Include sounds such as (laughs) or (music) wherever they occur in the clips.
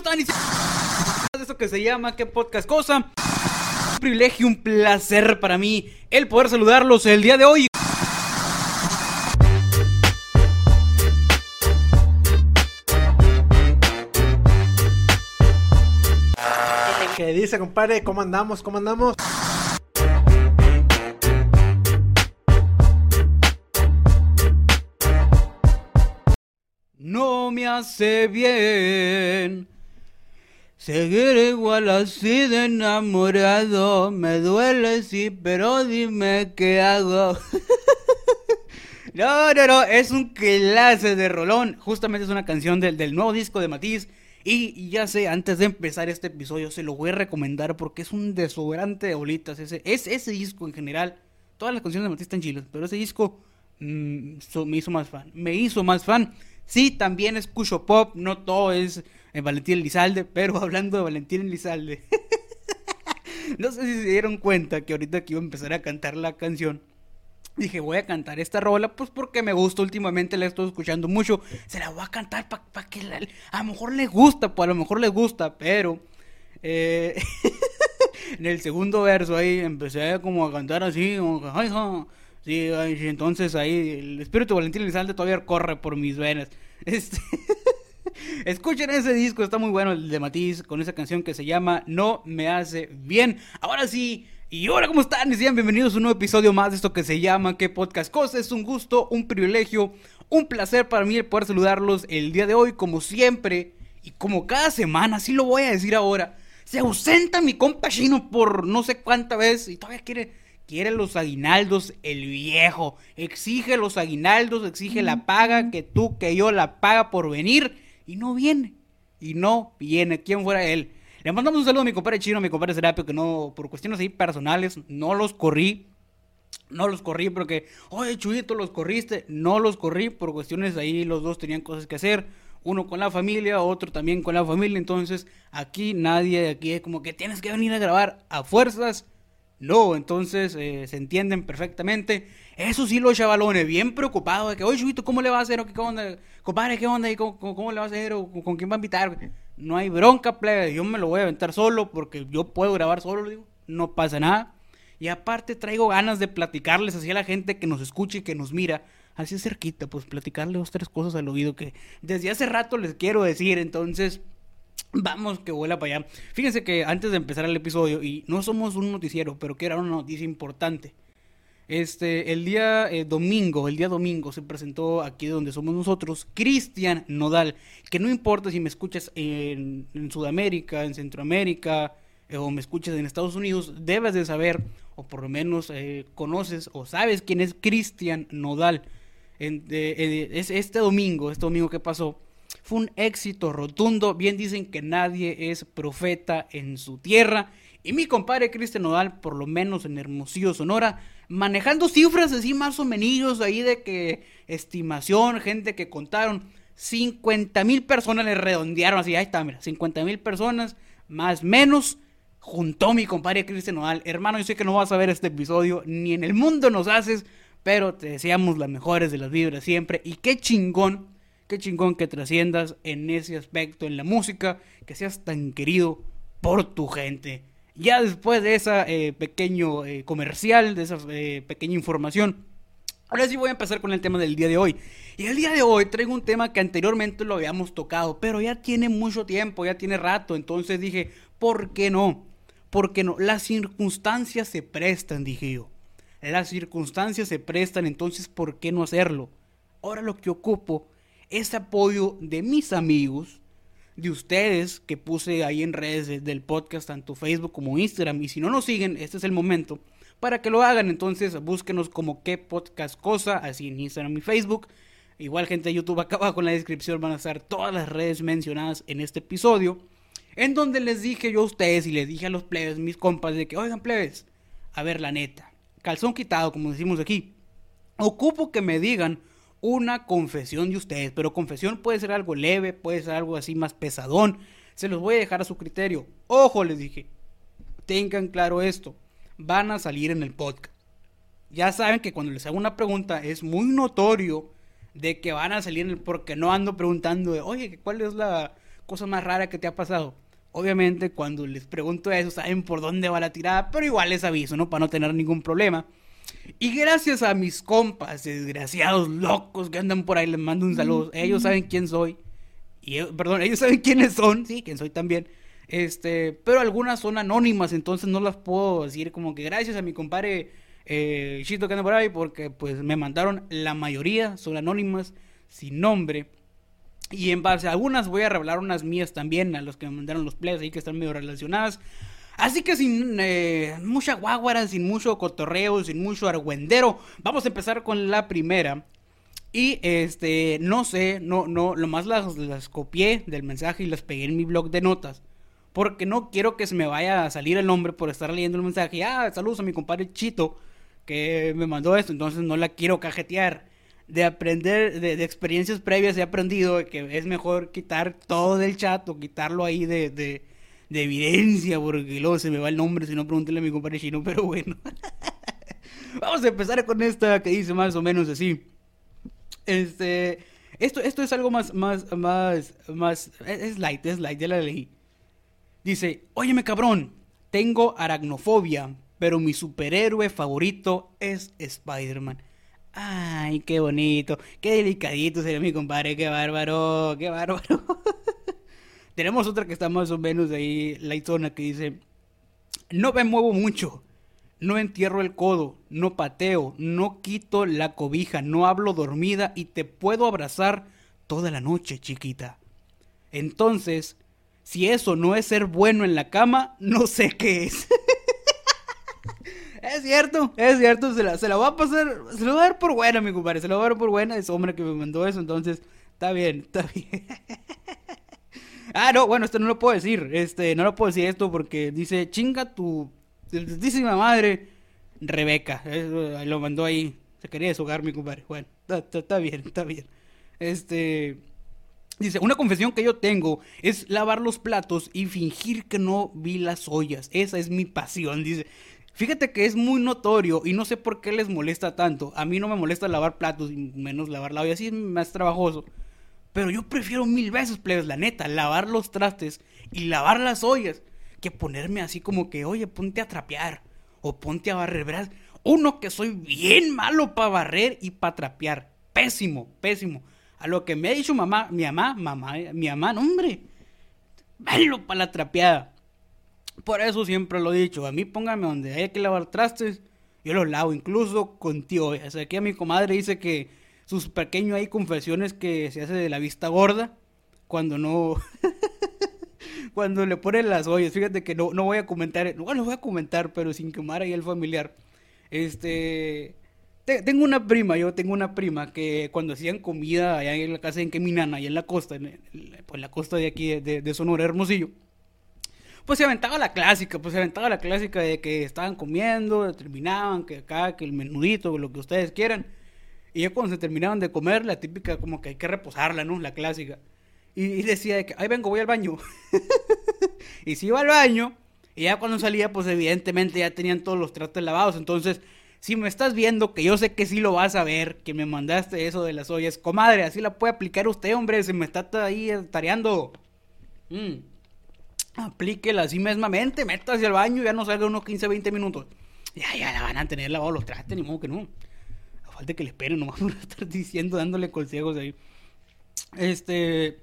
están? (laughs) Eso que se llama ¿Qué podcast cosa? Un privilegio, un placer para mí el poder saludarlos el día de hoy. ¿Qué dice, compadre? ¿Cómo andamos? ¿Cómo andamos? No me hace bien seguir igual así de enamorado. Me duele, sí, pero dime qué hago. (laughs) no, no, no, es un clase de rolón. Justamente es una canción del, del nuevo disco de Matiz. Y, ya sé, antes de empezar este episodio, se lo voy a recomendar porque es un desobrante de bolitas. Ese, es, ese disco en general. Todas las canciones de Matiz están chilas, pero ese disco mm, me hizo más fan. Me hizo más fan. Sí, también escucho pop, no todo es Valentín Elizalde, pero (laughs) hablando de Valentín Elizalde, (laughs) no sé si se dieron cuenta que ahorita que iba a empezar a cantar la canción, dije voy a cantar esta rola, pues porque me gusta últimamente, la estoy escuchando mucho, se la voy a cantar para que la- a lo mejor le gusta, pues a lo mejor le gusta, pero eh, (laughs) en el segundo verso ahí empecé como a cantar así, como que, "Ay, ja". Sí, entonces ahí el espíritu Valentín Elizalde todavía corre por mis venas. Este... Escuchen ese disco, está muy bueno el de Matiz con esa canción que se llama No me hace bien. Ahora sí, y hola, ¿cómo están? Y sean bienvenidos a un nuevo episodio más de esto que se llama ¿Qué podcast cosa? Es un gusto, un privilegio, un placer para mí poder saludarlos el día de hoy, como siempre, y como cada semana, así lo voy a decir ahora. Se ausenta mi compa chino por no sé cuánta vez y todavía quiere quiere los aguinaldos el viejo. Exige los aguinaldos, exige la paga, que tú, que yo la paga por venir. Y no viene. Y no viene. ¿Quién fuera él? Le mandamos un saludo a mi compadre chino, a mi compadre Serapio, que no, por cuestiones ahí personales, no los corrí. No los corrí porque, oye, Chuyito, los corriste. No los corrí por cuestiones ahí, los dos tenían cosas que hacer. Uno con la familia, otro también con la familia. Entonces, aquí nadie, aquí es como que tienes que venir a grabar a fuerzas. No, entonces eh, se entienden perfectamente. Eso sí, los chavalones, bien preocupados de que, oye, Chubito, ¿cómo le va a hacer? ¿O qué onda? Compadre, ¿qué onda? ¿Y cómo, cómo- cómo le va a hacer? ¿O con quién va a invitar? No hay bronca, plebe. Yo me lo voy a aventar solo porque yo puedo grabar solo, digo. No pasa nada. Y aparte traigo ganas de platicarles así a la gente que nos escucha y que nos mira. Así cerquita, pues platicarle dos, tres cosas al oído que desde hace rato les quiero decir. Entonces, Vamos, que vuela para allá. Fíjense que antes de empezar el episodio, y no somos un noticiero, pero que era una noticia importante. Este, el día eh, domingo, el día domingo se presentó aquí donde somos nosotros, Cristian Nodal, que no importa si me escuchas en, Sudamérica, en Centroamérica, eh, o me escuchas en Estados Unidos, debes de saber, o por lo menos eh, conoces o sabes quién es Cristian Nodal. Es este domingo, este domingo que pasó, fue un éxito rotundo. Bien dicen que nadie es profeta en su tierra. Y mi compadre Cristian Nodal, por lo menos en Hermosillo, Sonora, manejando cifras así más o menos ahí de que estimación, gente que contaron, 50 mil personas le redondearon así, ahí está, mira, 50 mil personas, más menos, juntó mi compadre Cristian Nodal. Hermano, yo sé que no vas a ver este episodio, ni en el mundo nos haces, pero te deseamos las mejores de las vibras siempre. Y qué chingón, qué chingón que trasciendas en ese aspecto, en la música, que seas tan querido por tu gente. Ya después de esa eh, pequeño eh, comercial, de esa eh, pequeña información, Ahora sí voy a empezar con el tema del día de hoy. Y el día de hoy traigo un tema que anteriormente lo habíamos tocado, pero ya tiene mucho tiempo, ya tiene rato. Entonces dije, ¿por qué no? ¿Por qué no? Las circunstancias se prestan, dije yo. Las circunstancias se prestan, entonces ¿por qué no hacerlo? Ahora lo que ocupo es apoyo de mis amigos, de ustedes que puse ahí en redes de- del podcast, tanto Facebook como Instagram. Y si no nos siguen, este es el momento para que lo hagan. Entonces búsquenos como qué podcast cosa, así en Instagram y Facebook. Igual gente de YouTube (laughs) acá abajo en la descripción van a estar todas las redes mencionadas en este episodio. En donde les dije yo a ustedes y les dije a los plebes, mis compas, de que, oigan plebes, a ver la neta, calzón quitado como decimos aquí. Ocupo que me digan una confesión de ustedes, pero confesión puede ser algo leve, puede ser algo así más pesadón. Se los voy a dejar a su criterio. Ojo, les dije, tengan claro esto, van a salir en el podcast. Ya saben que cuando les hago una pregunta es muy notorio de que van a salir en el porque no ando preguntando de, oye, ¿cuál es la cosa más rara que te ha pasado? Obviamente, cuando les pregunto eso, saben por dónde va la tirada, pero igual les aviso, ¿no? Para no tener ningún problema. Y gracias a mis compas, desgraciados locos que andan por ahí, les mando un saludo. Ellos saben quién soy. Y, perdón, ellos saben quiénes son, sí, quién soy también. Este, pero algunas son anónimas, entonces no las puedo decir como que gracias a mi compadre eh, Chito que anda por ahí, porque pues me mandaron la mayoría, son anónimas, sin nombre. Y en base a algunas voy a revelar unas mías también, a los que me mandaron los plays ahí que están medio relacionadas. Así que sin eh, mucha guaguara, sin mucho cotorreo, sin mucho argüendero, vamos a empezar con la primera. Y este, no sé, no, no, lo más las, las copié del mensaje y las pegué en mi blog de notas. Porque no quiero que se me vaya a salir el nombre por estar leyendo el mensaje. Ah, saludos a mi compadre Chito que me mandó esto, entonces no la quiero cajetear. De aprender, de, experiencias previas he aprendido que es mejor quitar todo del chat o quitarlo ahí de, de, evidencia, porque luego se me va el nombre si no pregúntele a mi compadre chino, pero bueno. (laughs) Vamos a empezar con esta que dice más o menos así. Este, esto, esto es algo más, más, más, más, es light, es light, ya la leí. Dice, óyeme cabrón, tengo aracnofobia, pero mi superhéroe favorito es Spider-Man. Ay, qué bonito, qué delicadito sería mi compadre, qué bárbaro, qué bárbaro. (laughs) Tenemos otra que está más o menos ahí, la zona que dice, no me muevo mucho, no entierro el codo, no pateo, no quito la cobija, no hablo dormida y te puedo abrazar toda la noche, chiquita. Entonces, si eso no es ser bueno en la cama, no sé qué es. (laughs) es cierto, es cierto, se la, se la va a pasar, se la va a dar por buena, mi compadre, se la va a dar por buena, es hombre que me mandó eso, entonces, está bien, está bien. (laughs) ah, no, bueno, esto no lo puedo decir, este, no lo puedo decir esto porque dice, chinga tu santísima madre, Rebeca, lo mandó ahí, se quería deshogar mi compadre, bueno, está bien, está bien. Este, Dice, una confesión que yo tengo es lavar los platos y fingir que no vi las ollas. Esa es mi pasión. Dice, fíjate que es muy notorio y no sé por qué les molesta tanto. A mí no me molesta lavar platos y menos lavar la olla. Así es más trabajoso. Pero yo prefiero mil veces, plebes, la neta, lavar los trastes y lavar las ollas que ponerme así como que, oye, ponte a trapear o ponte a barrer. Verás, uno que soy bien malo para barrer y para trapear. Pésimo, pésimo. A lo que me ha dicho mamá, mi mamá, mamá, mi mamá, no, hombre, malo para la trapeada. Por eso siempre lo he dicho, a mí póngame donde hay que lavar trastes, yo los lavo, incluso contigo. O sea, aquí a mi comadre dice que sus pequeños hay confesiones que se hace de la vista gorda cuando no... (laughs) cuando le ponen las ollas. Fíjate que no, no voy a comentar, bueno, voy a comentar, pero sin quemar ahí el familiar. Este, tengo una prima, yo tengo una prima que cuando hacían comida allá en la casa en Keminana, allá en la costa, en, pues la costa de aquí de, Sonora, Hermosillo, pues se aventaba la clásica, pues se aventaba la clásica de que estaban comiendo, terminaban, que acá, que el menudito, lo que ustedes quieran. Y ya cuando se terminaban de comer, la típica como que hay que reposarla, ¿no? La clásica. Y, decía de que, ahí vengo, voy al baño. (laughs) y si iba al baño, y ya cuando salía, pues evidentemente ya tenían todos los tratos lavados. Entonces, si me estás viendo, que yo sé que sí lo vas a ver, que me mandaste eso de las ollas, comadre, así la puede aplicar usted, hombre, se me está ahí tareando. Mm. Aplíquela así mismamente, métase al baño ya no salga unos 15, 20 minutos. Ya, ya la van a tener lavado los trastes, ni modo que no. Falta que le esperen, nomás (laughs) estar diciendo, dándole consejos ahí. Este.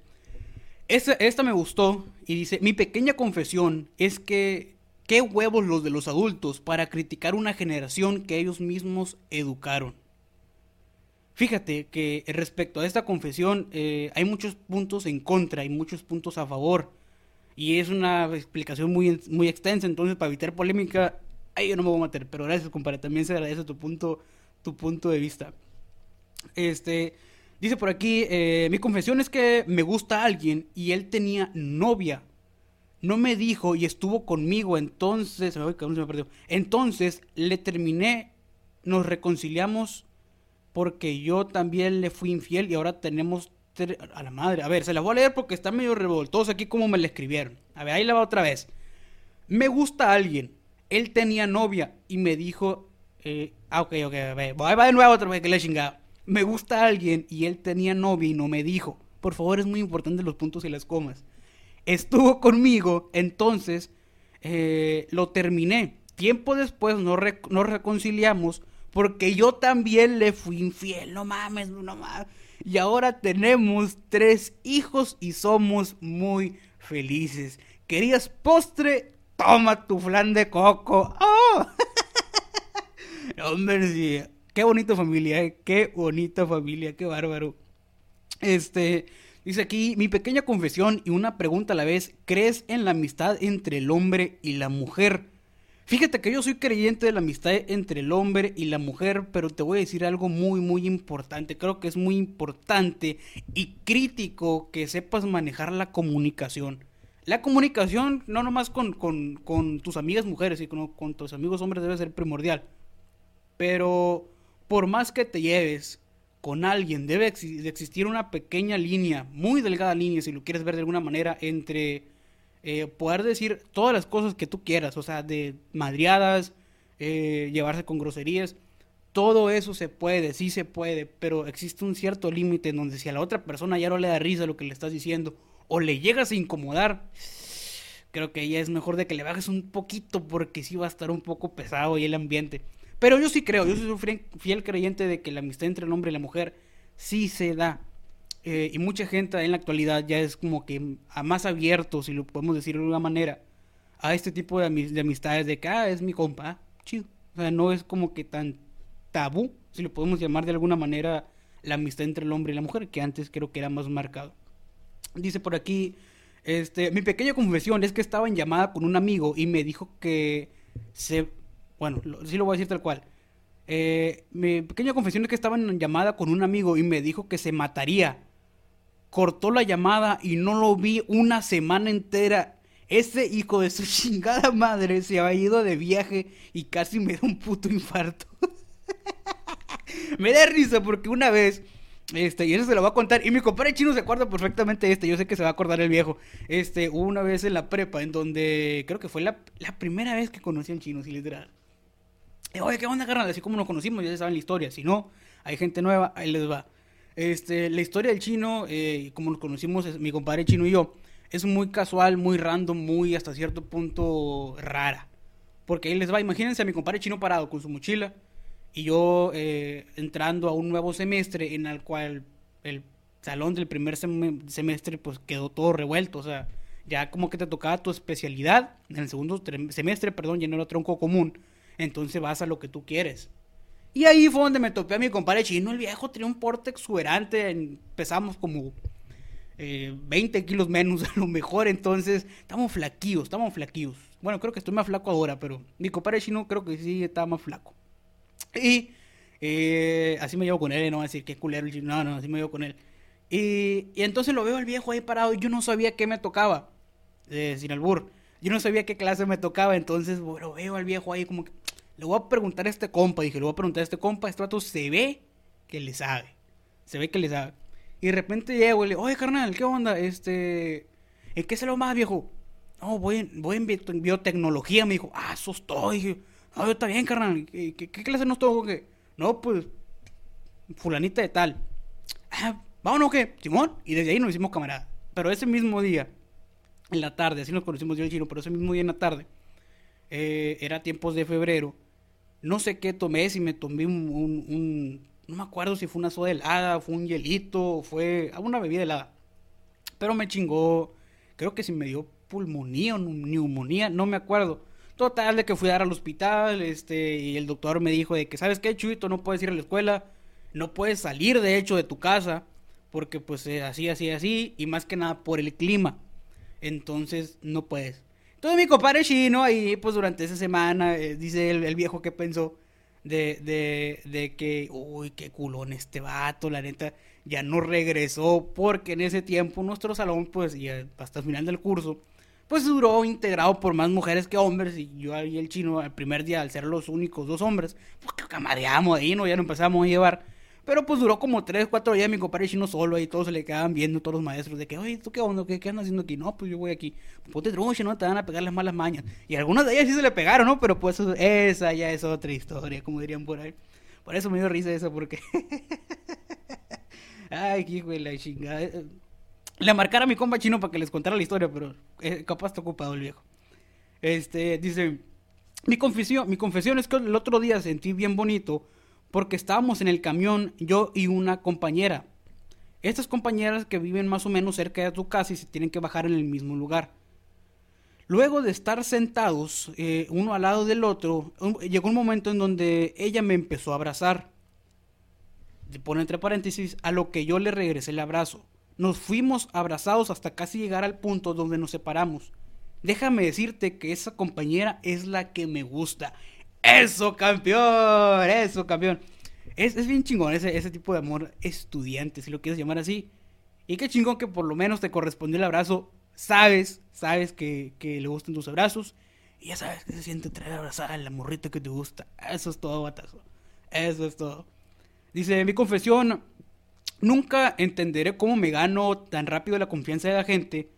Esta, esta me gustó y dice: Mi pequeña confesión es que Qué huevos los de los adultos para criticar una generación que ellos mismos educaron. Fíjate que respecto a esta confesión eh, hay muchos puntos en contra y muchos puntos a favor. Y es una explicación muy, muy extensa, entonces para evitar polémica, ahí yo no me voy a meter. Pero gracias, compadre, también se agradece tu punto, tu punto de vista. Este, dice por aquí, eh, mi confesión es que me gusta alguien y él tenía novia no me dijo y estuvo conmigo, entonces. Entonces le terminé, nos reconciliamos porque yo también le fui infiel y ahora tenemos a la madre. A ver, se la voy a leer porque está medio revoltoso aquí como me la escribieron. A ver, ahí la va otra vez. Me gusta alguien. Él tenía novia y me dijo, eh, ah, ok, ok, a ver, va de nuevo otra vez que le chingada. Me gusta alguien y él tenía novia y no me dijo. Por favor, es muy importante los puntos y las comas. estuvo conmigo, entonces eh, lo terminé. Tiempo después nos, nos reconciliamos porque yo también le fui infiel, no mames, no mames. Y ahora tenemos tres hijos y somos muy felices. ¿Querías postre? Toma tu flan de coco. ¡Oh! (laughs) (laughs) Hombre, sí. Qué bonita familia, eh. qué bonita familia, qué bárbaro. Este, dice aquí, mi pequeña confesión y una pregunta a la vez, ¿crees en la amistad entre el hombre y la mujer? Fíjate que yo soy creyente de la amistad entre el hombre y la mujer, pero te voy a decir algo muy, muy importante. Creo que es muy importante y crítico que sepas manejar la comunicación. La comunicación, no nomás con, con, tus amigas mujeres, sino con tus amigos hombres debe ser primordial. Pero por más que te lleves con alguien, debe existir una pequeña línea, muy delgada línea, si lo quieres ver de alguna manera, entre eh, poder decir todas las cosas que tú quieras, o sea, de madriadas, eh, llevarse con groserías, todo eso se puede, sí se puede, pero existe un cierto límite en donde si a la otra persona ya no le da risa lo que le estás diciendo, o le llegas a incomodar, creo que ya es mejor de que le bajes un poquito porque sí va a estar un poco pesado ahí el ambiente. Pero yo sí creo, yo soy fiel creyente de que la amistad entre el hombre y la mujer sí se da. Eh, y mucha gente en la actualidad ya es como que a más abierto, si lo podemos decir de alguna manera, a este tipo de, amistades de que, ah, es mi compa, chido. O sea, no es como que tan tabú, si lo podemos llamar de alguna manera, la amistad entre el hombre y la mujer, que antes creo que era más marcado. Dice por aquí, este, mi pequeña confesión es que estaba en llamada con un amigo y me dijo que se, bueno, sí lo voy a decir tal cual. Eh, mi pequeña confesión es que estaba en llamada con un amigo y me dijo que se mataría cortó la llamada y no lo vi una semana entera. Ese hijo de su (laughs) chingada madre se había ido de viaje y casi me da un puto infarto. (laughs) me da risa porque una vez, este, y eso se lo va a contar, y mi compadre chino se acuerda perfectamente de este, yo sé que se va a acordar el viejo. Este, una vez en la prepa, en donde creo que fue la, primera vez que conocí al chino, si literal. Oye, ¿qué onda, carnal? Así como nos conocimos, ya saben la historia. Si no, hay gente nueva, ahí les va. Este, la historia del chino, eh, como nos conocimos mi compadre chino y yo, es muy casual, muy random, muy hasta cierto punto rara. Porque ahí les va, imagínense a mi compadre chino parado con su mochila y yo eh, entrando a un nuevo semestre en el cual el salón del primer semestre pues quedó todo revuelto, o sea, ya como que te tocaba tu especialidad, en el segundo semestre, perdón, ya no era tronco común, entonces vas a lo que tú quieres. Y ahí fue donde me topé a mi compadre chino. El viejo tenía un porte exuberante. Empezamos como 20 eh, kilos menos (laughs) a lo mejor. Entonces, estamos flaquillos, estamos flaquillos. Bueno, creo que estoy más flaco ahora, pero mi compadre chino creo que sí estaba más flaco. Y eh, así me llevo con él, no voy a decir que culero el chino. No, no, así me llevo con él. Y, entonces lo veo al viejo ahí parado. Y yo no sabía qué me tocaba. Eh, sin albur. Yo no sabía qué clase me tocaba. Entonces, bueno, veo al viejo ahí como que le voy a preguntar a este compa. Dije, le voy a preguntar a este compa. Este vato se ve que le sabe. Se ve que le sabe. Y de repente llego y le oye, carnal, ¿qué onda? Este. ¿En qué se lo más, viejo? No, voy en, voy en biotecnología. Me dijo, ah, eso estoy. Dije, no, yo está bien, carnal. ¿Qué, clase no estoy? No, pues. Fulanita de tal. Ah, vámonos, ¿qué? Simón. Y desde ahí nos hicimos camaradas. Pero ese mismo día, en la tarde, así nos conocimos yo y chino, pero ese mismo día en la tarde, eh, era tiempos de febrero no sé qué tomé, si me tomé un, no me acuerdo si fue una soda helada, fue un hielito, fue una bebida helada. Pero me chingó, creo que si me dio pulmonía o neumonía, no me acuerdo. Total de que fui a dar al hospital, este, y el doctor me dijo de que, ¿sabes qué, Chuito? No puedes ir a la escuela, no puedes salir de hecho de tu casa, porque pues eh, así, así, así, y más que nada por el clima. Entonces, no puedes. Entonces mi compadre chino ahí, pues durante esa semana, eh, dice el, viejo que pensó de, de, de que, uy, qué culón este vato, la neta, ya no regresó, porque en ese tiempo nuestro salón, pues, ya hasta el final del curso, pues duró integrado por más mujeres que hombres, y yo y el chino, el primer día, al ser los únicos dos hombres, pues que camareamos ahí, ¿no? Ya nos empezamos a llevar. Pero pues duró como 3, 4 días mi compadre chino solo ahí, todos se le quedaban viendo, todos los maestros, de que, oye, ¿tú qué onda? ¿Qué, qué andas haciendo aquí? No, pues yo voy aquí. Ponte truche, ¿no? Te van a pegar las malas mañas. Y algunos de ellas sí se le pegaron, ¿no? Pero pues esa ya es otra historia, como dirían por ahí. Por eso me dio risa eso, porque... (laughs) Ay, qué hijo de la chingada. le marcara a mi compa chino para que les contara la historia, pero eh, capaz está ocupado el viejo. Este, dice, mi confesión, mi confesión es que el otro día sentí bien bonito porque estábamos en el camión yo y una compañera. Estas compañeras que viven más o menos cerca de tu casa y se tienen que bajar en el mismo lugar. Luego de estar sentados eh, uno al lado del otro, llegó un momento en donde ella me empezó a abrazar. Se pone entre paréntesis, a lo que yo le regresé el abrazo. Nos fuimos abrazados hasta casi llegar al punto donde nos separamos. Déjame decirte que esa compañera es la que me gusta. Eso, campeón, eso, campeón. Es, es bien chingón ese, ese tipo de amor estudiante, si lo quieres llamar así. Y qué chingón que por lo menos te correspondió el abrazo. Sabes, sabes que, que le gustan tus abrazos. Y ya sabes que se siente traer abrazar a la morrita que te gusta. Eso es todo, batazo. Eso es todo. Dice, mi confesión, Nunca entenderé cómo me gano tan rápido la confianza de la gente.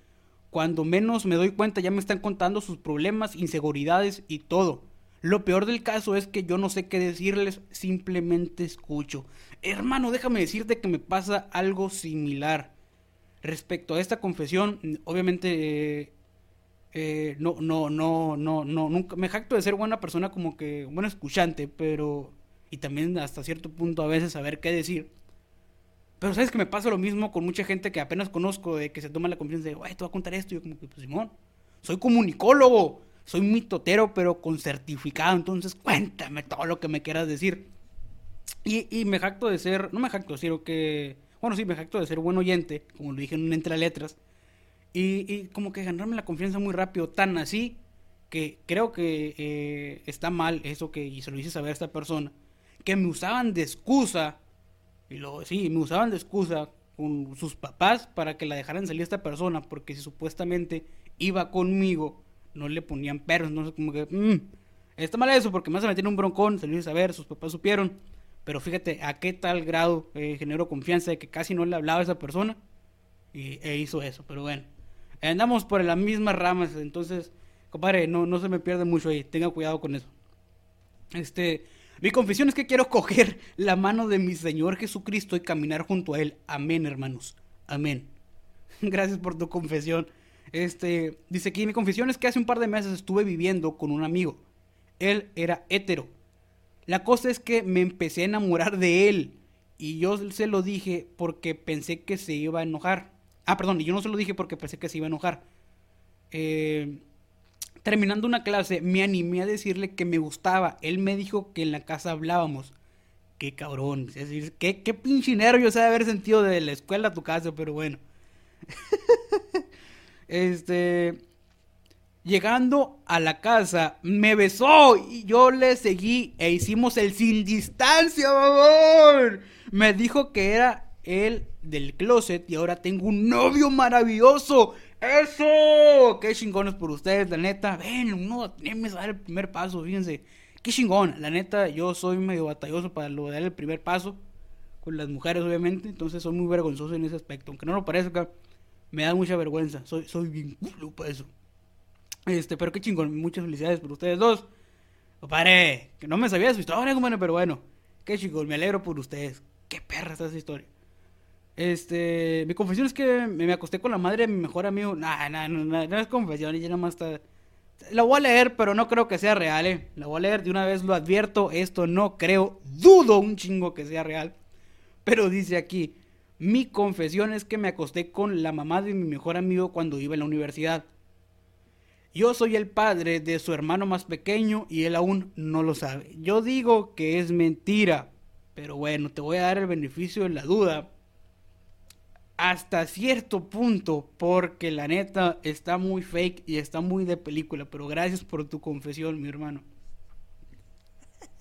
Cuando menos me doy cuenta ya me están contando sus problemas, inseguridades y todo. Lo peor del caso es que yo no sé qué decirles, simplemente escucho. Hermano, déjame decirte que me pasa algo similar. Respecto a esta confesión, obviamente eh, no, no, no, no, no, nunca me jacto de ser buena persona como que buen escuchante, pero y también hasta cierto punto a veces saber qué decir. Pero sabes que me pasa lo mismo con mucha gente que apenas conozco, de que se toma la confianza de, güey, te voy a contar esto. Yo como que, pues Simón, soy comunicólogo, soy mitotero, pero con certificado. Entonces cuéntame todo lo que me quieras decir. Y, me jacto de ser, no me jacto, sino que, bueno, sí, me jacto de ser buen oyente, como lo dije en un entre letras. Y, como que ganarme la confianza muy rápido, tan así que creo que eh, está mal eso que, y se lo hice saber a esta persona, que me usaban de excusa y luego, sí, me usaban de excusa con sus papás para que la dejaran salir a esta persona, porque si supuestamente iba conmigo, no le ponían perros, no como que, mmm, está mal eso, porque más se metieron un broncón, se lo hice saber, sus papás supieron, pero fíjate a qué tal grado eh, generó confianza de que casi no le hablaba a esa persona, y e hizo eso, pero bueno, andamos por las mismas ramas, entonces, compadre, no, no se me pierde mucho ahí, tenga cuidado con eso. Este, mi confesión es que quiero (laughs) coger la mano de mi Señor Jesucristo y caminar junto a Él. Amén, hermanos. Amén. (laughs) Gracias por tu confesión. Este, dice aquí, mi confesión es que hace un par de meses estuve viviendo con un amigo. Él era hétero. La cosa es que me empecé a enamorar de él. Y yo se lo dije porque pensé que se iba a enojar. Ah, perdón, yo no se lo dije porque pensé que se iba a enojar. Eh, Terminando una clase, me animé a decirle que me gustaba. Él me dijo que en la casa hablábamos. Qué cabrón. Es decir, qué, qué pinche nervio se haber sentido de la escuela a tu casa, pero bueno. (laughs) este. Llegando a la casa, me besó y yo le seguí e hicimos el sin distancia, favor. Me dijo que era él del closet y ahora tengo un novio maravilloso. ¡Eso! ¡Qué chingones por ustedes, la neta! Ven, uno tiene que dar el primer paso, fíjense. ¡Qué chingón! La neta, yo soy medio batalloso para lo de dar el primer paso. Con las mujeres, obviamente. Entonces soy muy vergonzoso en ese aspecto. Aunque no lo parezca, me da mucha vergüenza. Soy, soy bien culo para eso. Este, pero qué chingón. Muchas felicidades por ustedes dos. Compadre, que no me sabía su historia, compadre, pero bueno. Qué chingón, me alegro por ustedes. Qué perra está esa historia. Este, mi confesión es que me, acosté con la madre de mi mejor amigo. Nah, nah, no, no, no es confesión, ya más está. La voy a leer, pero no creo que sea real, eh. La voy a leer de una vez, lo advierto. Esto no creo, dudo un chingo que sea real. Pero dice aquí: Mi confesión es que me acosté con la mamá de mi mejor amigo cuando iba en la universidad. Yo soy el padre de su hermano más pequeño y él aún no lo sabe. Yo digo que es mentira, pero bueno, te voy a dar el beneficio de la duda hasta cierto punto, porque la neta está muy fake y está muy de película, pero gracias por tu confesión, mi hermano.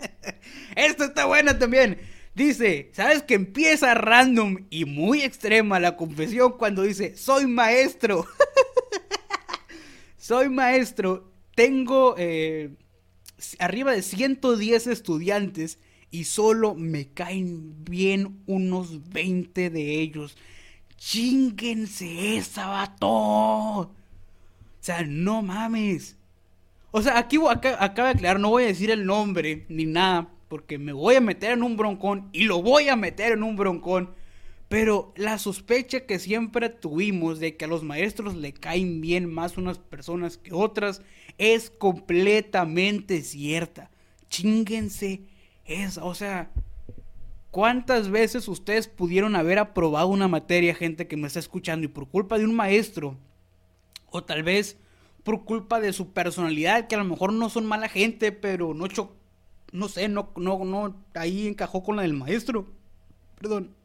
(laughs) Esto está bueno también. Dice, ¿sabes que empieza random y muy extrema la confesión cuando dice, soy maestro? (laughs) soy maestro, tengo eh, arriba de 110 estudiantes y solo me caen bien unos 20 de ellos. Chinguense esa, vato. O sea, no mames. O sea, aquí acaba de aclarar, no voy a decir el nombre ni nada, porque me voy a meter en un broncón y lo voy a meter en un broncón. Pero la sospecha que siempre tuvimos de que a los maestros le caen bien más unas personas que otras es completamente cierta. Chinguense esa, o sea, ¿cuántas veces ustedes pudieron haber aprobado una materia, gente que me está escuchando, y por culpa de un maestro, o tal vez por culpa de su personalidad, que a lo mejor no son mala gente, pero no no sé, no, no, no, ahí encajó con la del maestro. Perdón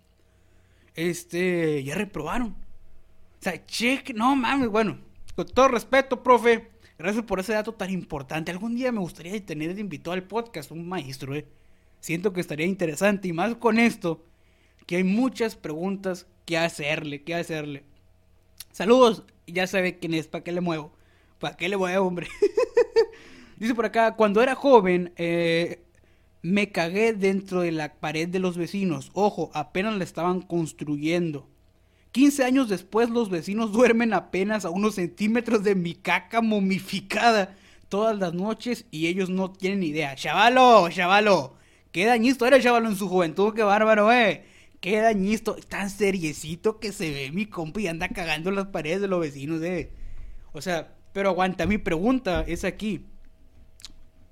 este, ya reprobaron. O sea, cheque, no mames, bueno, con todo respeto, profe, gracias por ese dato tan importante. Algún día me gustaría tener de invitado al podcast un maestro, eh. Siento que estaría interesante y más con esto, que hay muchas preguntas que hacerle, que hacerle. Saludos, ya sabe quién es, ¿para qué le muevo? ¿Para qué le muevo, hombre? (laughs) Dice por acá, cuando era joven, eh, me cagué dentro de la pared de los vecinos. Ojo, apenas la estaban construyendo. 15 años después los vecinos (laughs) duermen apenas a unos centímetros de mi caca momificada todas las noches y ellos no tienen idea. Chavalo, chavalo. Qué dañisto era chavalo en su juventud, qué bárbaro, eh. Qué dañisto, tan seriecito que se ve mi compa y anda cagando las paredes de los vecinos, eh. O sea, pero aguanta, mi pregunta es aquí.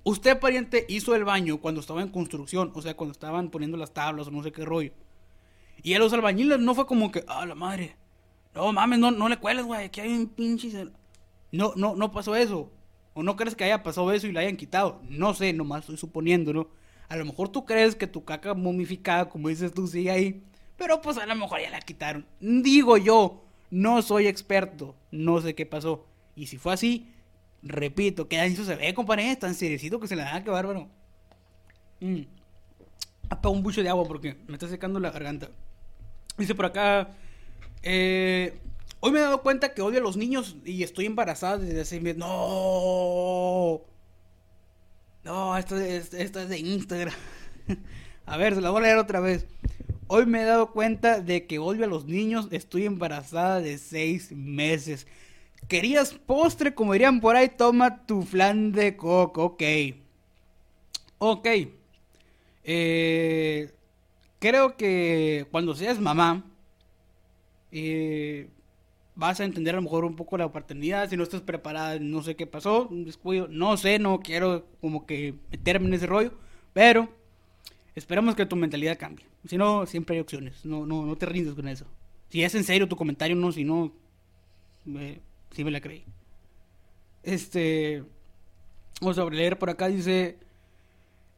Usted, pariente, hizo el baño cuando estaba en construcción, o sea, cuando estaban poniendo las tablas o no sé qué rollo. Y a los albañiles no fue como que, ah, la madre, no mames, no, no le cueles, güey, aquí hay un pinche... No, no, no pasó eso. ¿O no crees que haya pasado eso y la hayan quitado? No sé, nomás estoy suponiendo, ¿no? A lo mejor tú crees que tu caca momificada, como dices tú, sigue ahí. Pero pues a lo mejor ya la quitaron. Digo yo, no soy experto, no sé qué pasó. Y si fue así, Repito, que eso se ve, compadre, tan seriecito que se le da, que bárbaro. Mm. un bucho de agua porque me está secando la garganta. Dice por acá, eh, hoy me he dado cuenta que odio a los niños y estoy embarazada desde hace meses. No. No, esto es, esto es de Instagram. (laughs) a ver, se la voy a leer otra vez. Hoy me he dado cuenta de que odio a los niños. Estoy embarazada de seis meses. ¿Querías postre? Como dirían por ahí, toma tu flan de coco. Ok. Ok. Eh, creo que cuando seas mamá, eh, vas a entender a lo mejor un poco la paternidad. Si no estás preparada, no sé qué pasó, un descuido. No sé, no quiero como que meterme en ese rollo. Pero esperamos que tu mentalidad cambie. Si no, siempre hay opciones. No, no, no te rindes con eso. Si es en serio tu comentario, no, si no... Eh, sí me la creí. Este. Vamos a leer por acá, dice.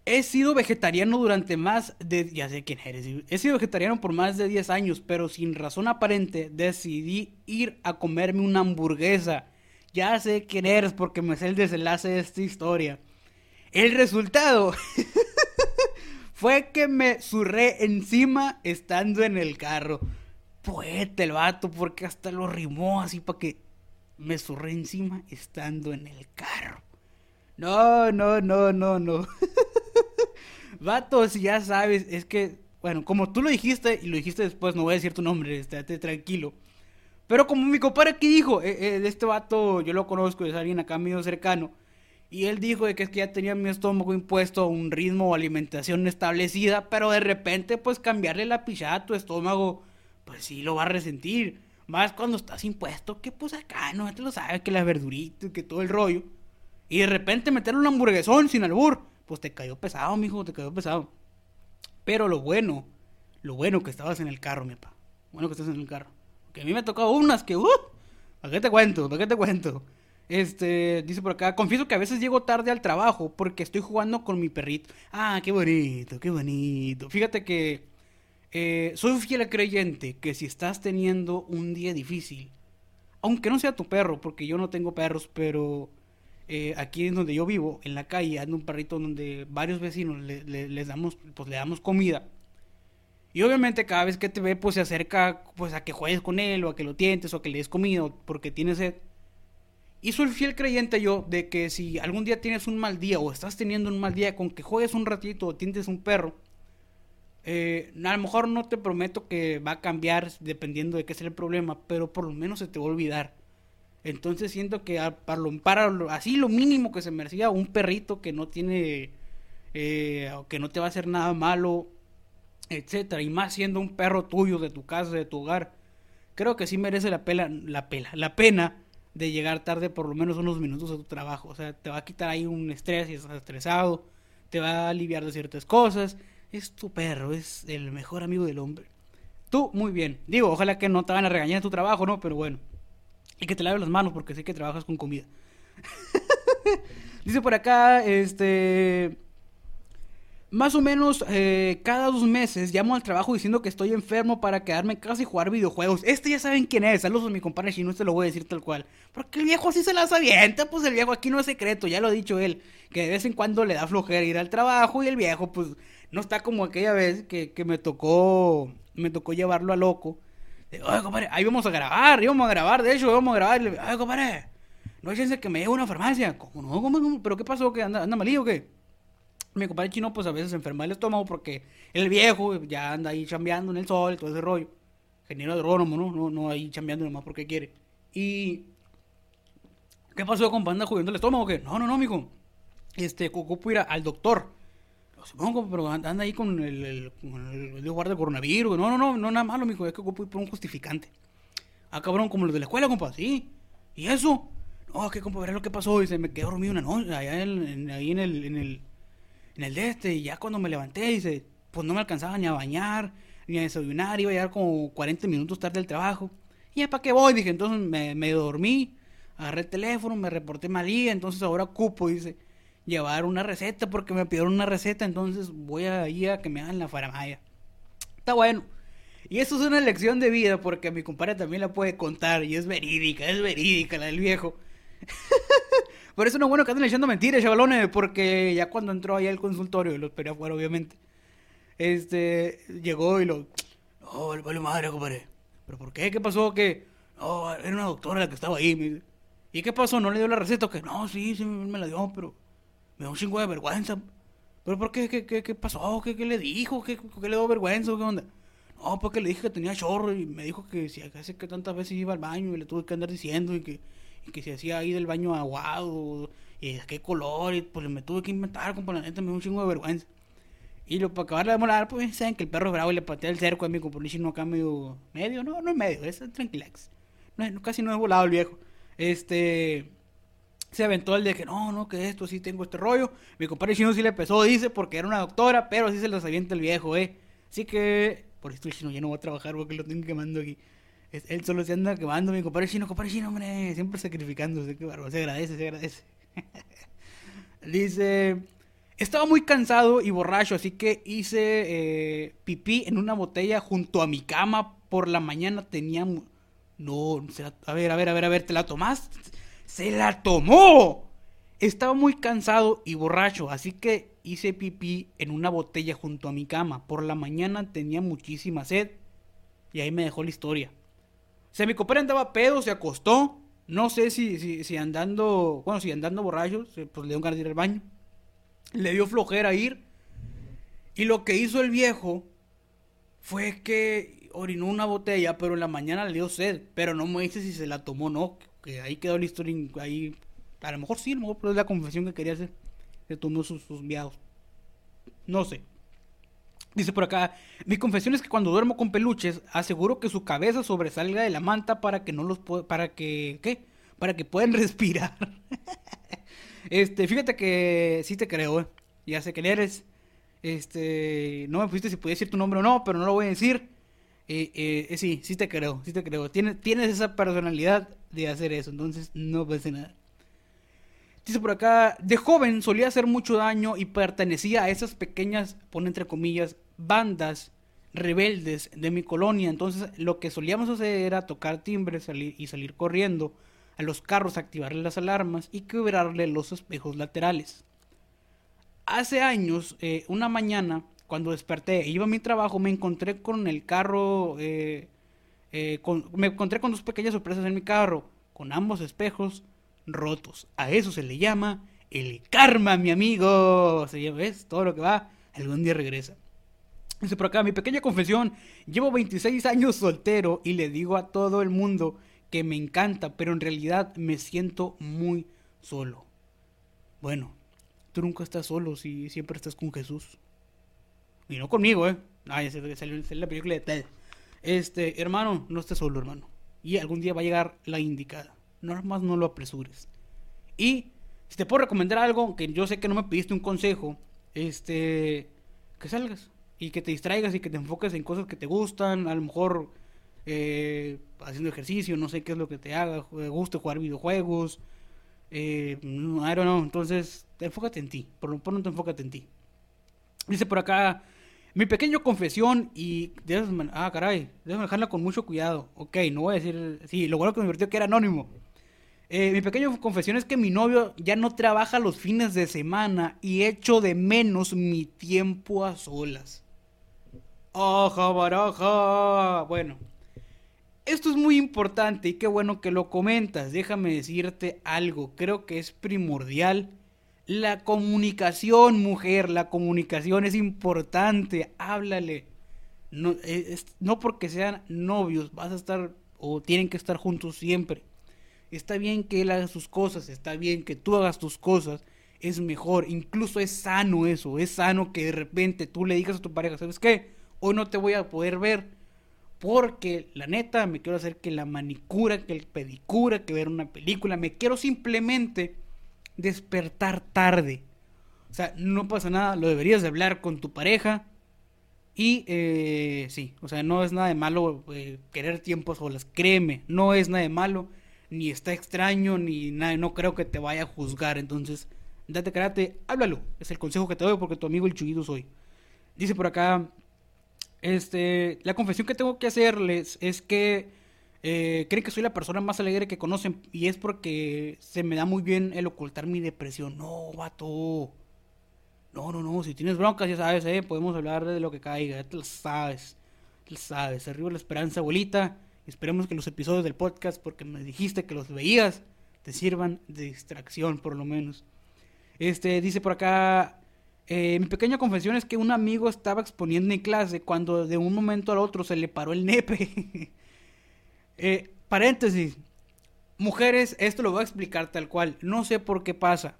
He sido vegetariano durante más de... Ya sé quién eres. He sido vegetariano por más de 10 años, pero sin razón aparente decidí ir a comerme una hamburguesa. Ya sé quién eres porque me sé el desenlace de esta historia. El resultado (laughs) fue que me zurré encima estando en el carro. Poeta el vato, porque hasta lo rimó así para que me zurré encima estando en el carro. No, no, no, no, no. (laughs) Vatos, ya sabes, es que, bueno, como tú lo dijiste y lo dijiste después, no voy a decir tu nombre, estate tranquilo. Pero como mi compadre aquí dijo, eh, eh, este vato yo lo conozco, es alguien acá medio cercano. Y él dijo de que es que ya tenía mi estómago impuesto a un ritmo o alimentación establecida, pero de repente pues cambiarle la pichada a tu estómago, pues sí lo va a resentir. Más cuando estás impuesto, que pues acá no te lo sabes, que la verdurita, que todo el rollo. Y de repente meterle un hamburguesón sin albur, pues te cayó pesado, mijo, te cayó pesado. Pero lo bueno, lo bueno que estabas en el carro, mi pa. Bueno que estás en el carro. Porque a mí me ha tocado unas que, uh, ¿para qué te cuento? ¿Para qué te cuento? Este, dice por acá, confieso que a veces llego tarde al trabajo porque estoy jugando con mi perrito. Ah, qué bonito, qué bonito. Fíjate que eh, soy fiel creyente que si estás teniendo un día difícil, aunque no sea tu perro, porque yo no tengo perros, pero eh, aquí en donde yo vivo, en la calle, anda un perrito donde varios vecinos le, les damos, pues le damos comida. Y obviamente cada vez que te ve, pues se acerca pues a que juegues con él, o a que lo tientes, o a que le des comida, porque tiene sed. Y soy fiel creyente yo de que si algún día tienes un mal día, o estás teniendo un mal día, con que juegues un ratito, o tientes un perro, eh, a lo mejor no te prometo que va a cambiar dependiendo de qué sea el problema, pero por lo menos se te va a olvidar. Entonces siento que para, para así lo mínimo que se merecía un perrito que no tiene, eh, que no te va a hacer nada malo, etcétera, y más siendo un perro tuyo de tu casa, de tu hogar, creo que sí merece la pena, la pela, la pena de llegar tarde por lo menos unos minutos a tu trabajo. O sea, te va a quitar ahí un estrés si estás estresado, te va a aliviar de ciertas cosas. Es tu perro, es el mejor amigo del hombre. Tú, muy bien. Digo, ojalá que no te van a regañar en tu trabajo, ¿no? Pero bueno. Y que te laves las manos porque sé que trabajas con comida. (laughs) Dice por acá, este... Más o menos eh, cada dos meses llamo al trabajo diciendo que estoy enfermo para quedarme en casa y jugar videojuegos. Este ya saben quién es. Saludos a mi compadre chino, este lo voy a decir tal cual. Porque el viejo así se las avienta, pues el viejo aquí no es secreto, ya lo ha dicho él. Que de vez en cuando le da flojera ir al trabajo y el viejo pues no está como aquella vez que, que me tocó me tocó llevarlo a loco. Oye, compadre, ahí vamos a grabar, íbamos a grabar, de hecho, vamos a grabar. Oye, compadre, no hay chance que me lleve a una farmacia. ¿Cómo no? ¿Cómo, ¿Pero qué pasó? ¿Que anda, anda malillo o qué? Mi compadre chino, pues a veces se enferma el estómago porque el viejo ya anda ahí chambeando en el sol todo ese rollo. Ingeniero agrónomo, ¿no? No, no ahí chambeando nomás porque quiere. Y. ¿Qué pasó, compa? ¿Anda jugando el estómago o qué? No, no, no, mijo. Este, ocupo ir al doctor. Supongo, pero anda ahí con el, el, con del coronavirus. No, no, no, no, nada malo, mijo. Es que ocupo ir por un justificante. Ah, cabrón, como los de la escuela, compa, sí. ¿Y eso? No, que compa, verás lo que pasó. Y me quedó dormido una noche, allá en, ahí en el, en el, en el este. Y ya cuando me levanté, dice, pues no me alcanzaba ni a bañar, ni a desayunar. Iba a llegar como 40 minutos tarde del trabajo. Y ya, ¿para qué voy? Dije, entonces me, me dormí, agarré el teléfono, me reporté malía, entonces ahora ocupo, dice llevar una receta porque me pidieron una receta, entonces voy a ir a que me hagan la faramaya. Está bueno. Y eso es una lección de vida porque mi compadre también la puede contar y es verídica, es verídica la del viejo. (laughs) Por eso no es bueno que anden echando mentiras, chavalones, porque ya cuando entró ahí al consultorio, lo esperé afuera, obviamente. Este, llegó y lo. Oh, el vale madre, compadre. ¿Pero por qué? ¿Qué pasó? Que. No, era una doctora la que estaba ahí. ¿Y qué pasó? ¿No le dio la receta? Que no, sí, sí me la dio, pero me da un chingo de vergüenza. ¿Pero por qué? ¿Qué, qué, pasó? ¿Qué, ¿Qué, le dijo? ¿Qué, ¿Qué, le dio vergüenza? ¿Qué onda? No, porque le dije que tenía chorro y me dijo que si hace que tantas veces iba al baño y le tuve que andar diciendo y que, y que se hacía ahí del baño aguado y qué color y pues me tuve que inventar, con la neta me dio un chingo de vergüenza. Y lo para acabar de demorar, pues saben que el perro es bravo y le patea el cerco a mi compromiso acá medio medio, no, no es medio, es tranquilax. Casi no es volado el viejo. Este se aventó el de que no, no, que esto sí tengo este rollo. Mi compadre chino sí le empezó, dice, porque era una doctora, pero sí se los avienta el viejo, eh. Así que, por esto el chino ya no va a trabajar porque lo tengo quemando aquí. él solo se anda quemando, mi compadre chino, compadre chino, hombre, siempre sacrificándose, qué barro, se agradece, se agradece. (laughs) dice, estaba muy cansado y borracho, así que hice eh, pipí en una botella junto a mi cama por la mañana tenía... No, a ver, a ver, a ver, a ver, ¿te la tomaste? Se la tomó. Estaba muy cansado y borracho, así que hice pipí en una botella junto a mi cama. Por la mañana tenía muchísima sed y ahí me dejó la historia. O sea, mi compadre andaba pedo, se acostó. No sé si, si, andando, bueno, si andando borracho, pues le dio ganas de ir al baño. Le dio flojera ir. Y lo que hizo el viejo fue que orinó una botella, pero en la mañana le dio sed. Pero no me dice si se la tomó o no que ahí quedó la historia, ahí, a lo mejor sí, a lo mejor pero es la confesión que quería hacer, que tomó sus, sus No sé. Dice por acá, mi confesión es que cuando duermo con peluches, aseguro que su cabeza sobresalga de la manta para que no los para que, ¿qué? Para que puedan (laughs) respirar. este, fíjate que sí te creo, ¿eh? Ya sé que eres. Este, no me pusiste si podía decir tu nombre o no, pero no lo voy a decir. Eh, eh, sí, sí te creo, sí te creo. Tienes, esa personalidad de hacer eso, entonces no pasa nada. Dice por acá, de joven solía hacer mucho daño y pertenecía a esas pequeñas, pone entre comillas, bandas rebeldes de mi colonia. Entonces lo que solíamos hacer era tocar timbre salir, y salir corriendo a los carros, activarle las alarmas y quebrarle los espejos laterales. Hace años, eh, una mañana, cuando desperté iba a mi trabajo, me encontré con el carro eh, eh, me encontré con dos pequeñas sorpresas en mi carro, con ambos espejos rotos. A eso se le llama el karma, mi amigo. ¿Se ¿Ves? Todo lo que va, algún día regresa. Dice por acá, mi pequeña confesión, llevo 26 años soltero y le digo a todo el mundo que me encanta, pero en realidad me siento muy solo. Bueno, tú nunca estás solo si siempre estás con Jesús. Y no conmigo, ¿eh? Ya sé, salió, salió la película de Ted. Este, hermano, no estés solo, hermano. Y algún día va a llegar la indicada. No más no lo apresures. Y si te puedo recomendar algo, que yo sé que no me pediste un consejo, este, que salgas y que te distraigas y que te enfoques en cosas que te gustan, a lo mejor eh, haciendo ejercicio, no sé qué es lo que te haga, te guste jugar videojuegos, eh, I don't know, entonces enfócate en ti, por lo pronto enfócate en ti. Dice por acá, mi pequeño confesión y... ah, caray, déjame dejarla con mucho cuidado. Ok, no voy a decir... Sí, lo bueno que me divertió que era anónimo. Eh, mi pequeño confesión es que mi novio ya no trabaja los fines de semana y echo de menos mi tiempo a solas. ¡Aja, baraja! Bueno, esto es muy importante y qué bueno que lo comentas. Déjame decirte algo, creo que es primordial. La comunicación, mujer, la comunicación es importante. Háblale. No, eh, no porque sean novios, vas a estar o tienen que estar juntos siempre. Está bien que él haga sus cosas, está bien que tú hagas tus cosas, es mejor, incluso es sano eso, es sano que de repente tú le digas a tu pareja, ¿sabes qué? Hoy no te voy a poder ver porque la neta me quiero hacer que la manicura, que el pedicura, que ver una película, me quiero simplemente despertar tarde. O sea, no pasa nada, lo deberías de hablar con tu pareja. Y eh, sí, o sea, no es nada de malo eh, querer tiempos solas, créeme, no es nada de malo, ni está extraño, ni nada, no creo que te vaya a juzgar. Entonces, date karate, háblalo, es el consejo que te doy porque tu amigo el chullido soy. Dice por acá este, la confesión que tengo que hacerles es que eh, creen que soy la persona más alegre que conocen y es porque se me da muy bien el ocultar mi depresión. No, vato. No, no, no. Si tienes broncas, ya sabes, eh, podemos hablar de lo que caiga. Ya te lo sabes. Te sabes. Arriba la esperanza, abuelita. Esperemos que los episodios del podcast, porque me dijiste que los veías, te sirvan de distracción, por lo menos. Este, dice por acá eh, mi pequeña confesión es que un amigo estaba exponiendo en clase cuando de un momento al otro se le paró el nepe. (laughs) eh, paréntesis. Mujeres, esto lo voy a explicar tal cual. No sé por qué pasa.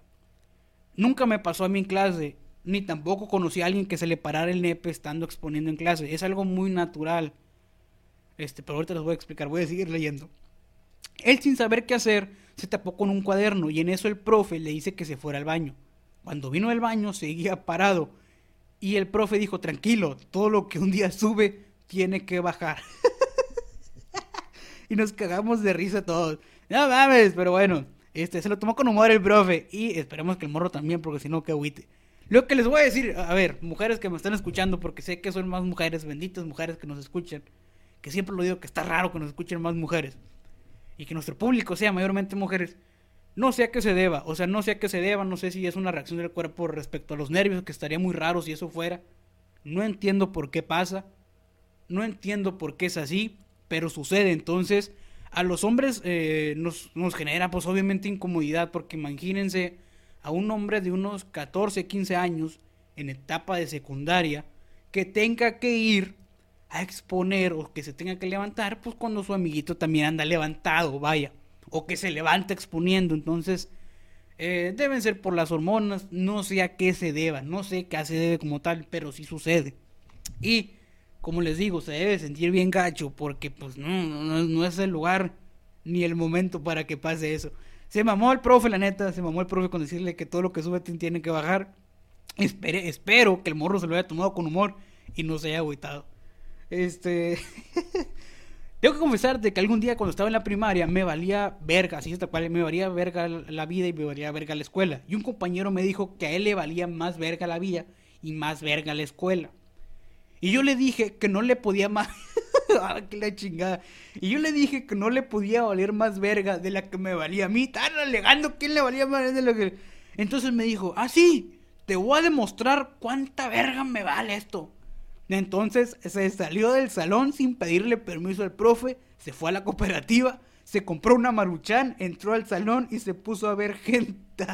Nunca me pasó a mí en clase. Ni tampoco conocí a alguien que se le parara el nepe estando exponiendo en clase. Es algo muy natural. Este, pero ahorita les voy a explicar. Voy a seguir leyendo. Él sin saber qué hacer se tapó con un cuaderno y en eso el profe le dice que se fuera al baño. Cuando vino del baño seguía parado y el profe dijo, tranquilo, todo lo que un día sube tiene que bajar. (laughs) y nos cagamos de risa todos. No mames, pero bueno, este se lo tomó con humor el profe y esperemos que el morro también, porque si no, que agüite. Lo que les voy a decir, a ver, mujeres que me están escuchando, porque sé que son más mujeres, benditas mujeres que nos escuchan, que siempre lo digo que está raro que nos escuchen más mujeres y que nuestro público sea mayormente mujeres. No sé a qué se deba, o sea, no sé a qué se deba, no sé si es una reacción del cuerpo respecto a los nervios, que estaría muy raro si eso fuera. No entiendo por qué pasa, no entiendo por qué es así, pero sucede. Entonces, a los hombres eh, nos, nos genera pues obviamente incomodidad, porque imagínense a un hombre de unos 14, 15 años, en etapa de secundaria, que tenga que ir a exponer o que se tenga que levantar, pues cuando su amiguito también anda levantado, vaya o que se levanta exponiendo. Entonces, eh, deben ser por las hormonas, no sé a qué se deba, no sé qué se debe como tal, pero sí sucede. Y, como les digo, se debe sentir bien gacho, porque pues no, no, es el lugar ni el momento para que pase eso. Se mamó el profe, la neta, se mamó el profe con decirle que todo lo que sube tiene que bajar. espero que el morro se lo haya tomado con humor y no se haya agüitado. Este. (laughs) Tengo que confesarte que algún día cuando estaba en la primaria me valía verga, así tal cual, me valía verga la vida y me valía verga la escuela. Y un compañero me dijo que a él le valía más verga la vida y más verga la escuela. Y yo le dije que no le podía más... (laughs) ah, qué la chingada. Y yo le dije que no le podía valer más verga de la que me valía a mí. Están alegando quién le valía más de lo que... Entonces me dijo, ah, sí, te voy a demostrar cuánta verga me vale esto. Entonces se salió del salón sin pedirle permiso al profe, se fue a la cooperativa, se compró una maruchan, entró al salón y se puso a ver (laughs) gente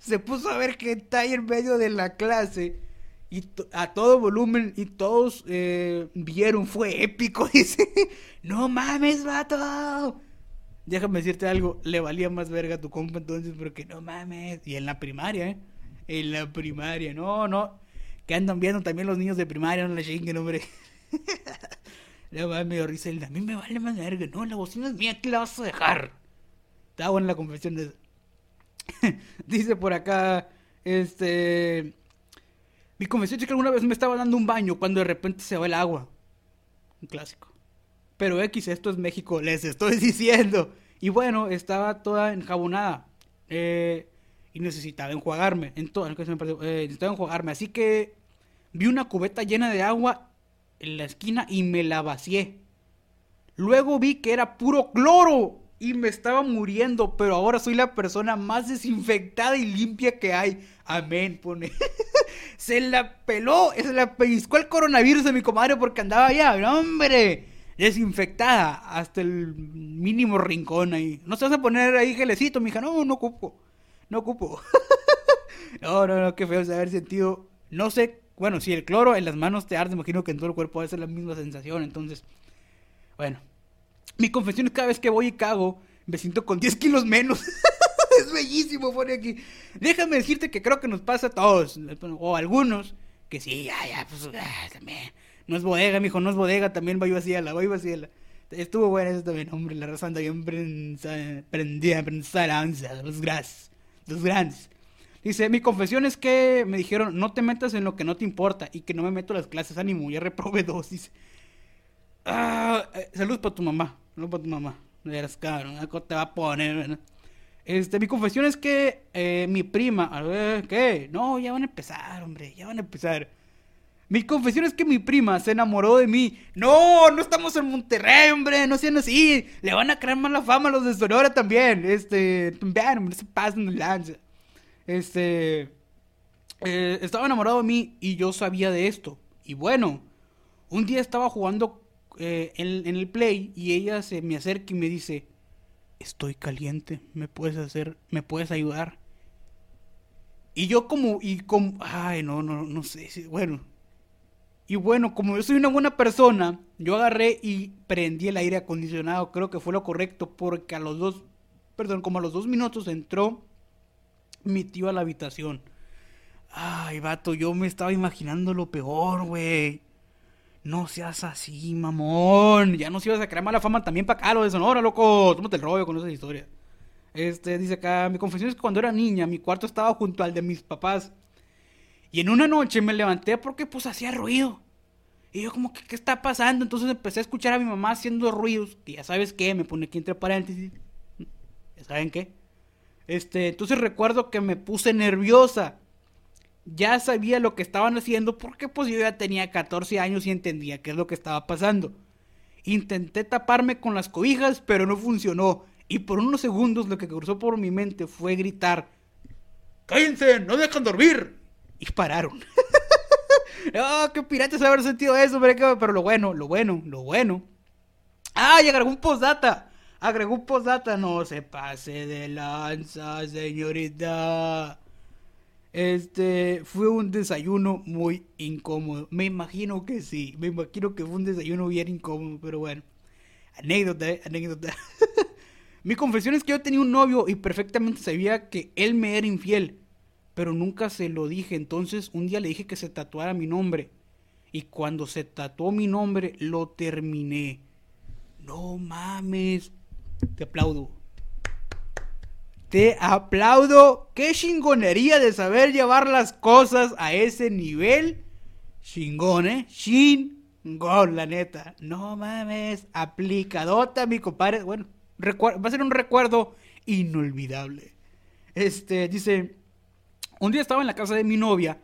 se puso a ver hentai en medio de la clase y a todo volumen y todos eh, vieron, fue épico, (laughs) dice, no mames, vato. Déjame decirte algo, le valía más verga a tu compa entonces porque no mames. Y en la primaria, ¿eh? En la primaria, no, no que andan viendo también los niños de primaria, no la chinguen, hombre. (laughs) Le va medio risa a mí me vale más verga, no, la bocina es mía, ¿qué la vas a dejar? Está buena la confesión de. (laughs) Dice por acá, este... Mi confesión es que alguna vez me estaba dando un baño cuando de repente se va el agua. Un clásico. Pero X, esto es México, les estoy (laughs) diciendo. Y bueno, estaba toda enjabonada. Eh, y necesitaba enjuagarme. Entonces, eh, necesitaba enjuagarme. Así que vi una cubeta llena de agua en la esquina y me la vacié. Luego vi que era puro cloro y me estaba muriendo, pero ahora soy la persona más desinfectada y limpia que hay. Amén, pone. (laughs) se la peló, se la pellizcó el coronavirus de mi comadre porque andaba allá, hombre desinfectada hasta el mínimo rincón ahí. No se vas a poner ahí gelecito, mija. No, no ocupo. No ocupo. (laughs) no, no, no, qué feo haber sentido. No sé, bueno, si el cloro en las manos te arde, imagino que en todo el cuerpo va a ser la misma sensación. Entonces, bueno. Mi confesión es cada vez que voy y cago, me siento con 10 kilos menos. (laughs) es bellísimo, pone aquí. Déjame decirte que creo que nos pasa a todos, o algunos, que sí, ya, ya, pues, ah, también no es bodega, mijo, no es bodega, también va a la voy a Estuvo bueno eso también, hombre, la raza anda bien prendida, los grandes, los grandes. Dice, mi confesión es que me dijeron, no te metas en lo que no te importa y que no me meto las clases, ánimo, ya reprobé dos. Ah, eh, salud para tu mamá, salud para tu mamá. Eres cabrón, te va a poner, Este, mi confesión es que eh, mi prima, ¿qué? No, ya van a empezar, hombre, ya van a empezar. Mi confesión es que mi prima se enamoró de mí. No, no estamos en Monterrey, hombre, no sean así. Le van a crear mala fama a los de Sonora también. Este, vean, no se pasen de lanza. Este, eh, estaba enamorado de mí y yo sabía de esto. Y bueno, un día estaba jugando eh, en, en, el play y ella se me acerca y me dice, estoy caliente, me puedes hacer, me puedes ayudar. Y yo como, y como, ay, no, no, no sé, bueno, y bueno, como yo soy una buena persona, yo agarré y prendí el aire acondicionado. Creo que fue lo correcto porque a los dos, perdón, como a los dos minutos entró mi tío a la habitación. Ay, vato, yo me estaba imaginando lo peor, güey. No seas así, mamón. Ya no se ibas a crear mala fama también para acá, lo de Sonora, loco. Tómate el rollo con esa historia. Este, dice acá, mi confesión es que cuando era niña, mi cuarto estaba junto al de mis papás. Y en una noche me levanté porque pues hacía ruido. Y yo como que, ¿qué está pasando? Entonces empecé a escuchar a mi mamá haciendo ruidos. Que ya sabes qué, me pone aquí entre paréntesis. ¿Ya saben qué? Este, entonces recuerdo que me puse nerviosa. Ya sabía lo que estaban haciendo porque pues yo ya tenía 14 años y entendía qué es lo que estaba pasando. Intenté taparme con las cobijas, pero no funcionó. Y por unos segundos lo que cruzó por mi mente fue gritar: ¡Cállense! ¡No dejan dormir! y pararon. oh, (laughs) qué piratas haber sentido eso, pero lo bueno, lo bueno, lo bueno. Ah, y agregó un postdata. Agregó un postdata. No se pase de lanza, señorita. Este fue un desayuno muy incómodo. Me imagino que sí. Me imagino que fue un desayuno bien incómodo, pero bueno. Anécdota, eh, anécdota. (laughs) Mi confesión es que yo tenía un novio y perfectamente sabía que él me era infiel pero nunca se lo dije. Entonces un día le dije que se tatuara mi nombre. Y cuando se tatuó mi nombre, lo terminé. No mames. Te aplaudo. Te aplaudo. Qué chingonería de saber llevar las cosas a ese nivel. Chingón, ¿eh? Chingón, la neta. No mames. Aplicadota, mi compadre. Bueno, va a ser un recuerdo inolvidable. Este, dice, un día estaba en la casa de mi novia.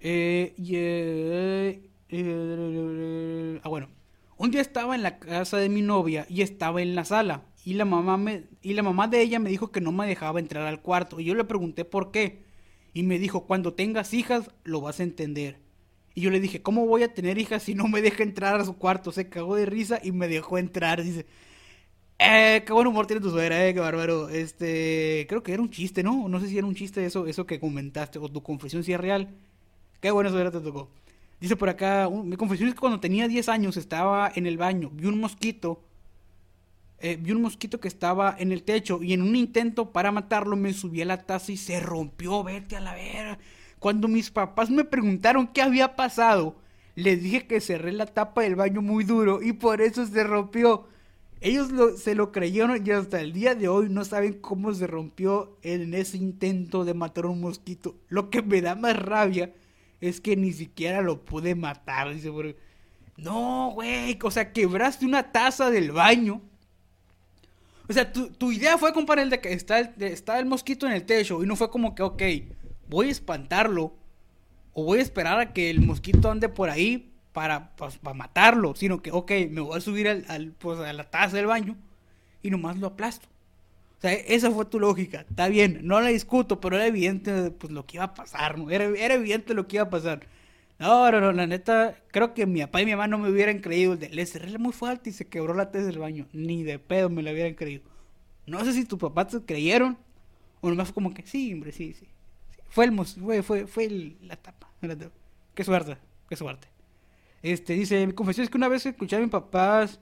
Eh, y, eh, eh, ah, bueno. Un día estaba en la casa de mi novia y estaba en la sala. Y la mamá me, y la mamá de ella me dijo que no me dejaba entrar al cuarto. Y yo le pregunté por qué. Y me dijo, cuando tengas hijas, lo vas a entender. Y yo le dije, ¿cómo voy a tener hijas si no me deja entrar a su cuarto? Se cagó de risa y me dejó entrar. Dice, eh, qué buen humor tiene tu suegra, eh, qué bárbaro. Este, creo que era un chiste, ¿no? No sé si era un chiste eso, eso que comentaste, o tu confesión si es real. Qué buena suegra te tocó. Dice por acá, mi confesión es que cuando tenía 10 años estaba en el baño, vi un mosquito, eh, vi un mosquito que estaba en el techo y en un intento para matarlo me subí a la taza y se rompió, vete a la vera. Cuando mis papás me preguntaron qué había pasado, les dije que cerré la tapa del baño muy duro y por eso se rompió. Ellos se lo creyeron y hasta el día de hoy no saben cómo se rompió en ese intento de matar a un mosquito. Lo que me da más rabia es que ni siquiera lo pude matar. Dice, no, güey, o sea, quebraste una taza del baño. O sea, tu, idea fue, compadre, el de que está el, está el mosquito en el techo y no fue como que, ok, voy a espantarlo o voy a esperar a que el mosquito ande por ahí para, pues, para matarlo, sino que, ok, me voy a subir al, pues, a la taza del baño y nomás lo aplasto. O sea, esa fue tu lógica. Está bien, no la discuto, pero era evidente pues, lo que iba a pasar. Era, era evidente lo que iba a pasar. No, no, no, la neta, creo que mi papá y mi mamá no me hubieran creído. Le cerré muy fuerte y se quebró la taza del baño. Ni de pedo me la hubieran creído. No sé si tus papás te creyeron o nomás fue como que, sí, hombre, sí, sí. Fue el fue, fue, fue la tapa. Qué suerte, qué suerte. Este, dice, mi confesión es que una vez escuché a mis papás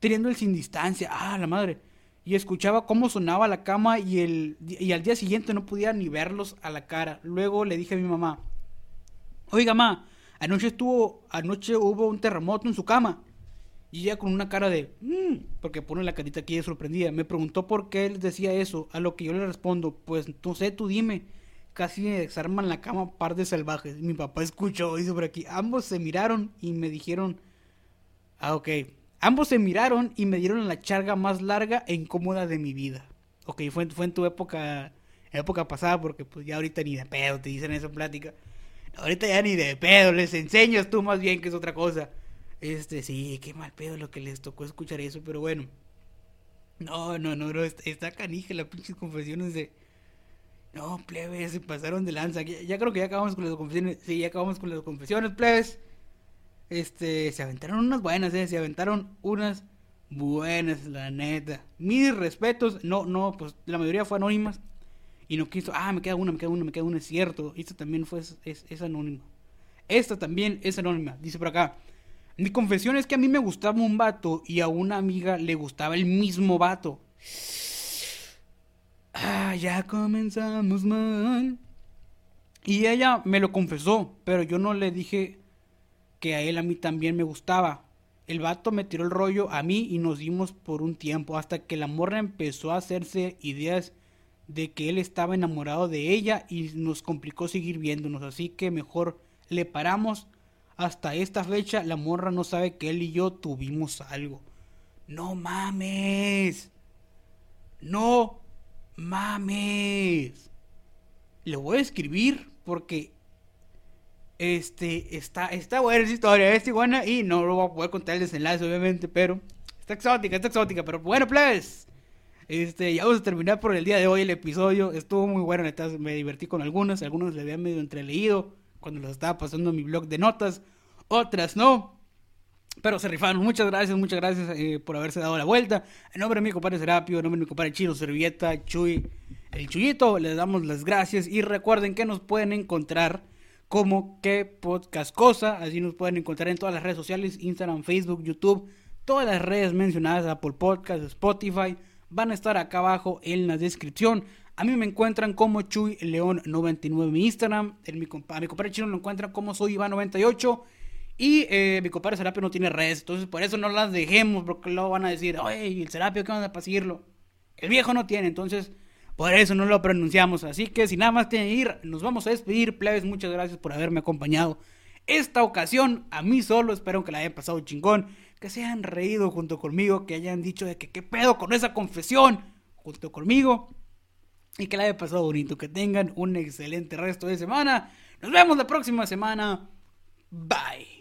teniendo el sin distancia. Ah, la madre. Y escuchaba cómo sonaba la cama y, el, y al día siguiente no podía ni verlos a la cara. Luego le dije a mi mamá, oiga, ma, anoche estuvo, anoche hubo un terremoto en su cama. Y ella con una cara de, mmm, porque pone la carita aquí de sorprendida, me preguntó por qué él decía eso, a lo que yo le respondo, pues no sé, tú dime casi desarman la cama par de salvajes. Mi papá escuchó, dice por aquí. Ambos se miraron y me dijeron. Ah, ok. Ambos se miraron y me dieron la charga más larga e incómoda de mi vida. Ok, fue, fue en tu época, época pasada, porque pues ya ahorita ni de pedo te dicen esa plática. Ahorita ya ni de pedo, les enseñas tú más bien que es otra cosa. Este, sí, qué mal pedo lo que les tocó escuchar eso, pero bueno. No, no, no, no, está, está canija las pinches confesiones de, no, plebes, se pasaron de lanza. Ya, creo que ya acabamos con las confesiones. Sí, ya acabamos con las confesiones, plebes. Este, se aventaron unas buenas, eh. Se aventaron unas buenas, la neta. Mis respetos. No, no, pues la mayoría fue anónimas. Y no quiso, ah, me queda una, me queda una, me queda una, es cierto. Esta también fue, es, anónima. Esta también es anónima. Dice por acá. Mi confesión es que a mí me gustaba un vato y a una amiga le gustaba el mismo vato. Ah, ya comenzamos mal. Y ella me lo confesó, pero yo no le dije que a él a mí también me gustaba. El vato me tiró el rollo a mí y nos dimos por un tiempo hasta que la morra empezó a hacerse ideas de que él estaba enamorado de ella y nos complicó seguir viéndonos, así que mejor le paramos. Hasta esta fecha la morra no sabe que él y yo tuvimos algo. No mames. No mames. Le voy a escribir porque este está está buena esa historia, es iguana y no lo voy a poder contar el desenlace obviamente, pero está exótica, está exótica, pero bueno, pues este, ya vamos a terminar por el día de hoy el episodio. Estuvo muy bueno, neta, me divertí con algunas, algunos le había medio entreleído cuando los estaba pasando en mi blog de notas, otras no. Pero se rifaron. Muchas gracias, muchas gracias eh, por haberse dado la vuelta. En nombre de mi compadre Serapio, en nombre de mi compadre Chino, Servieta, Chuy, el Chuyito, les damos las gracias. Y recuerden que nos pueden encontrar como que podcast cosa. Así nos pueden encontrar en todas las redes sociales: Instagram, Facebook, YouTube. Todas las redes mencionadas, Apple Podcast, Spotify, van a estar acá abajo en la descripción. A mí me encuentran como Chuy León 99 en mi Instagram. Mi, a mi compadre Chino lo encuentran como Soy Iván 98. Y eh, mi compadre Serapio no tiene redes, entonces por eso no las dejemos, porque luego van a decir, oye, el Serapio, ¿qué onda para seguirlo? El viejo no tiene, entonces por eso no lo pronunciamos. Así que si nada más tienen que ir, nos vamos a despedir. Plebes, muchas gracias por haberme acompañado. Esta ocasión, a mí solo, espero que la hayan pasado chingón, que se hayan reído junto conmigo, que hayan dicho de que qué pedo con esa confesión junto conmigo y que la hayan pasado bonito. Que tengan un excelente resto de semana. Nos vemos la próxima semana. Bye.